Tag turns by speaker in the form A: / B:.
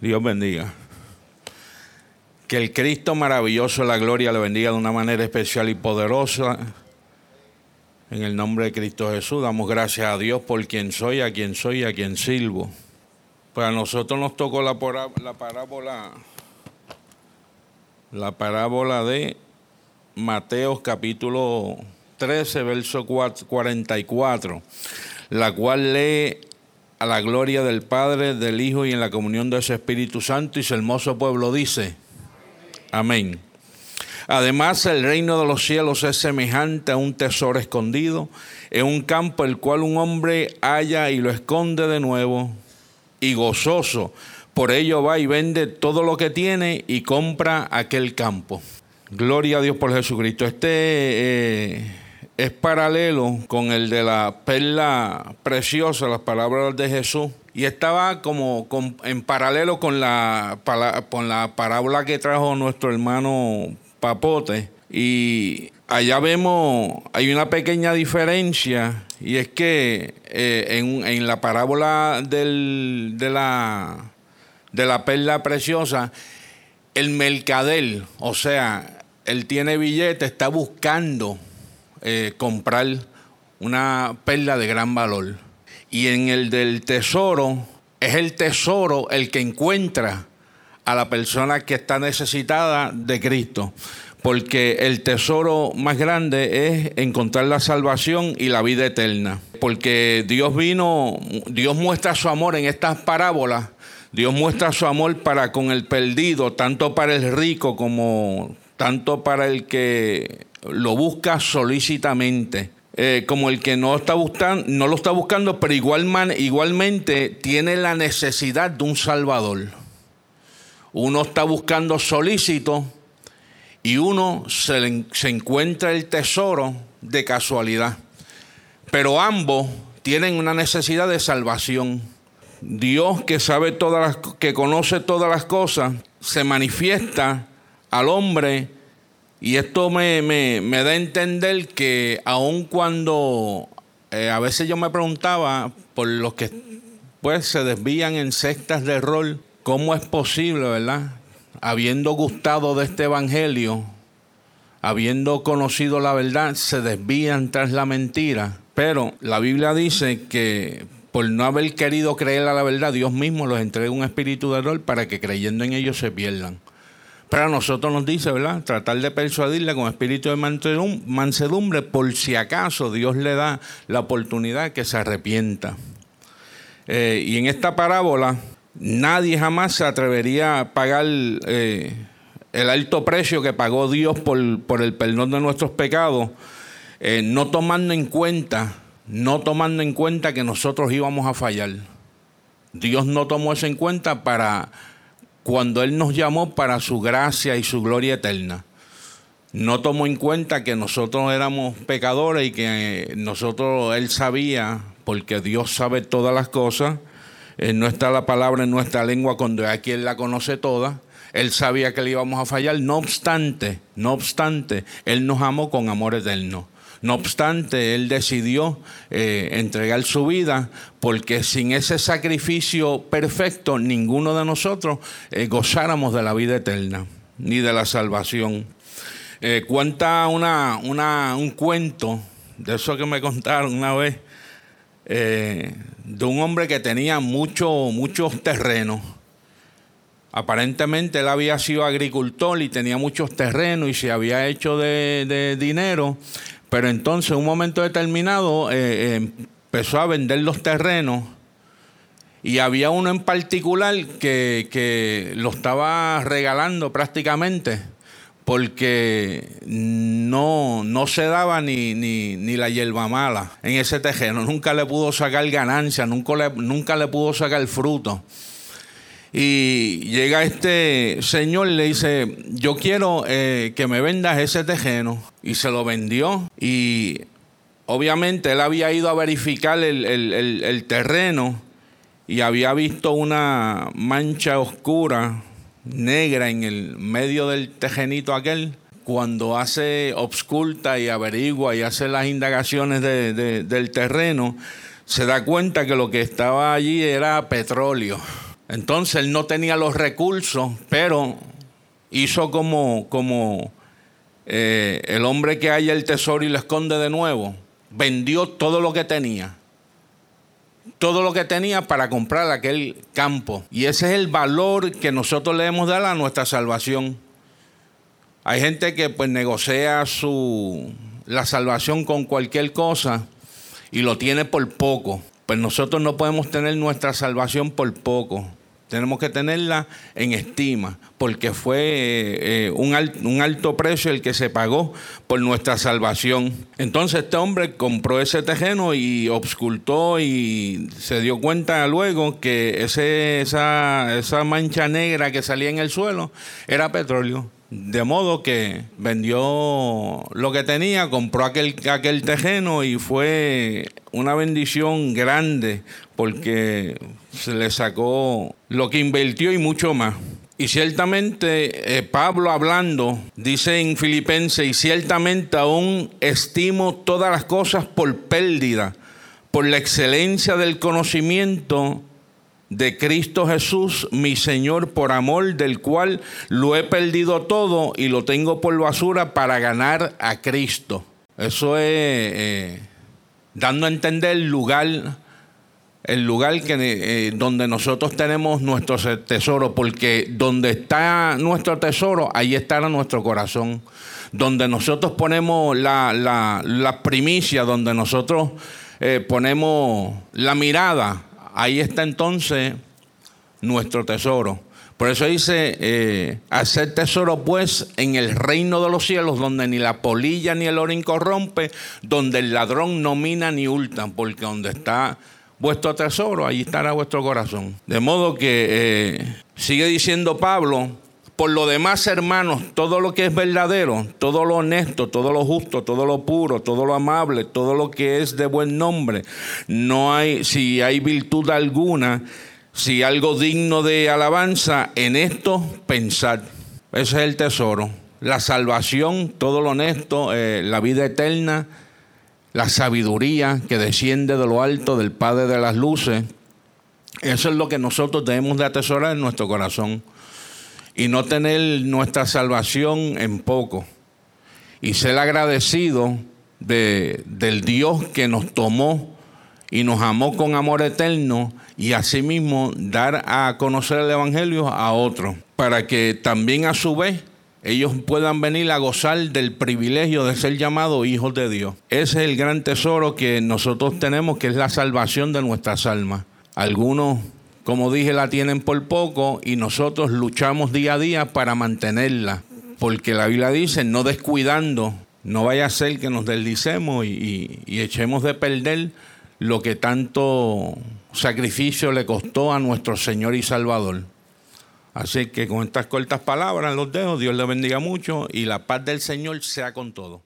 A: Dios bendiga. Que el Cristo maravilloso, la gloria, le bendiga de una manera especial y poderosa. En el nombre de Cristo Jesús, damos gracias a Dios por quien soy, a quien soy, a quien sirvo. Pues a nosotros nos tocó la, la parábola, la parábola de Mateo capítulo 13, verso 44, la cual lee a la gloria del Padre, del Hijo y en la comunión de ese Espíritu Santo y su hermoso pueblo dice, amén. Además, el reino de los cielos es semejante a un tesoro escondido en un campo el cual un hombre halla y lo esconde de nuevo y gozoso. Por ello va y vende todo lo que tiene y compra aquel campo. Gloria a Dios por Jesucristo. Este eh, es paralelo con el de la perla preciosa, las palabras de Jesús. Y estaba como en paralelo con la, con la parábola que trajo nuestro hermano Papote. Y allá vemos, hay una pequeña diferencia, y es que eh, en, en, la parábola del, de, la, de la perla preciosa, el mercader, o sea, él tiene billete, está buscando eh, comprar una perla de gran valor. Y en el del tesoro, es el tesoro el que encuentra a la persona que está necesitada de Cristo. Porque el tesoro más grande es encontrar la salvación y la vida eterna. Porque Dios vino, Dios muestra su amor en estas parábolas. Dios muestra su amor para con el perdido, tanto para el rico como tanto para el que lo busca solícitamente. Eh, como el que no, está buscando, no lo está buscando, pero igualmente tiene la necesidad de un Salvador. Uno está buscando solícito y uno se, encuentra el tesoro de casualidad. Pero ambos tienen una necesidad de salvación. Dios que sabe todas las, que conoce todas las cosas, se manifiesta al hombre y esto me, da a entender que aun cuando eh, a veces yo me preguntaba por los que pues se desvían en sectas de rol, ¿cómo es posible, verdad? Habiendo gustado de este evangelio, habiendo conocido la verdad, se desvían tras la mentira. Pero la Biblia dice que por no haber querido creer a la verdad, Dios mismo los entrega un espíritu de rol para que creyendo en ellos se pierdan. Pero a nosotros nos dice, ¿verdad? Tratar de persuadirle con espíritu de mansedumbre por si acaso Dios le da la oportunidad que se arrepienta. Eh, y en esta parábola, nadie jamás se atrevería a pagar eh, el alto precio que pagó Dios por, el perdón de nuestros pecados, eh, no tomando en cuenta, no tomando en cuenta que nosotros íbamos a fallar. Dios no tomó eso en cuenta para cuando Él nos llamó para su gracia y su gloria eterna. No tomó en cuenta que nosotros éramos pecadores y que nosotros, Él sabía, porque Dios sabe todas las cosas, eh, no está la palabra en nuestra lengua cuando aquí Él la conoce toda. Él sabía que le íbamos a fallar, no obstante, no obstante, Él nos amó con amor eterno. No obstante, Él decidió eh, entregar su vida porque sin ese sacrificio perfecto ninguno de nosotros eh, gozáramos de la vida eterna ni de la salvación. Eh, cuenta una, un cuento de eso que me contaron una vez de un hombre que tenía mucho, muchos terrenos. Aparentemente él había sido agricultor y tenía muchos terrenos y se había hecho de, dinero, pero entonces, en un momento determinado, eh, eh, empezó a vender los terrenos y había uno en particular que, que lo estaba regalando prácticamente porque no, no se daba ni, ni, la hierba mala en ese terreno. Nunca le pudo sacar ganancia, nunca le, nunca le pudo sacar fruto. Y llega este señor le dice, yo quiero eh, que me vendas ese tejeno. Y se lo vendió. Y obviamente él había ido a verificar el, terreno y había visto una mancha oscura, negra, en el medio del tejenito aquel. Cuando hace, obsculta y averigua y hace las indagaciones del terreno, se da cuenta que lo que estaba allí era petróleo Entonces él no tenía los recursos, pero hizo como, como eh, el hombre que halla el tesoro y lo esconde de nuevo. Vendió todo lo que tenía. Todo lo que tenía para comprar aquel campo. Y ese es el valor que nosotros le hemos dado a nuestra salvación. Hay gente que pues negocia su, la salvación con cualquier cosa y lo tiene por poco. Pues nosotros no podemos tener nuestra salvación por poco. Tenemos que tenerla en estima, porque fue eh, un, un, alto precio el que se pagó por nuestra salvación. Entonces este hombre compró ese terreno y obscultó y se dio cuenta luego que ese, esa, esa mancha negra que salía en el suelo era petróleo. De modo que vendió lo que tenía, compró aquel, aquel y fue una bendición grande porque se le sacó lo que invirtió y mucho más. Y ciertamente eh, Pablo hablando dice en Filipenses, y ciertamente aún estimo todas las cosas por pérdida, por la excelencia del conocimiento de Cristo Jesús, mi Señor, por amor del cual lo he perdido todo y lo tengo por basura para ganar a Cristo. Eso es eh, dando a entender el lugar, el lugar que, eh, donde nosotros tenemos nuestro tesoro, porque donde está nuestro tesoro, ahí estará nuestro corazón. Donde nosotros ponemos la, primicia, donde nosotros eh, ponemos la mirada, ahí está entonces nuestro tesoro. Por eso dice, eh, hacer tesoro pues en el reino de los cielos, donde ni la polilla ni el oro incorrompe, donde el ladrón no mina ni hurta, porque donde está vuestro tesoro, ahí estará vuestro corazón. De modo que eh, sigue diciendo Pablo, por lo demás, hermanos, todo lo que es verdadero, todo lo honesto, todo lo justo, todo lo puro, todo lo amable, todo lo que es de buen nombre, no hay, si hay virtud alguna, si algo digno de alabanza, en esto pensad. Ese es el tesoro. La salvación, todo lo honesto, eh, la vida eterna, la sabiduría que desciende de lo alto del Padre de las Luces. Eso es lo que nosotros debemos de atesorar en nuestro corazón y no tener nuestra salvación en poco y ser agradecido de, del Dios que nos tomó y nos amó con amor eterno y asimismo dar a conocer el Evangelio a otros, para que también a su vez ellos puedan venir a gozar del privilegio de ser llamados hijos de Dios. Ese es el gran tesoro que nosotros tenemos, que es la salvación de nuestras almas. Algunos como dije, la tienen por poco y nosotros luchamos día a día para mantenerla. Porque la Biblia dice, no descuidando, no vaya a ser que nos deslicemos y, echemos de perder lo que tanto sacrificio le costó a nuestro Señor y Salvador. Así que con estas cortas palabras los dejo, Dios le bendiga mucho y la paz del Señor sea con todo.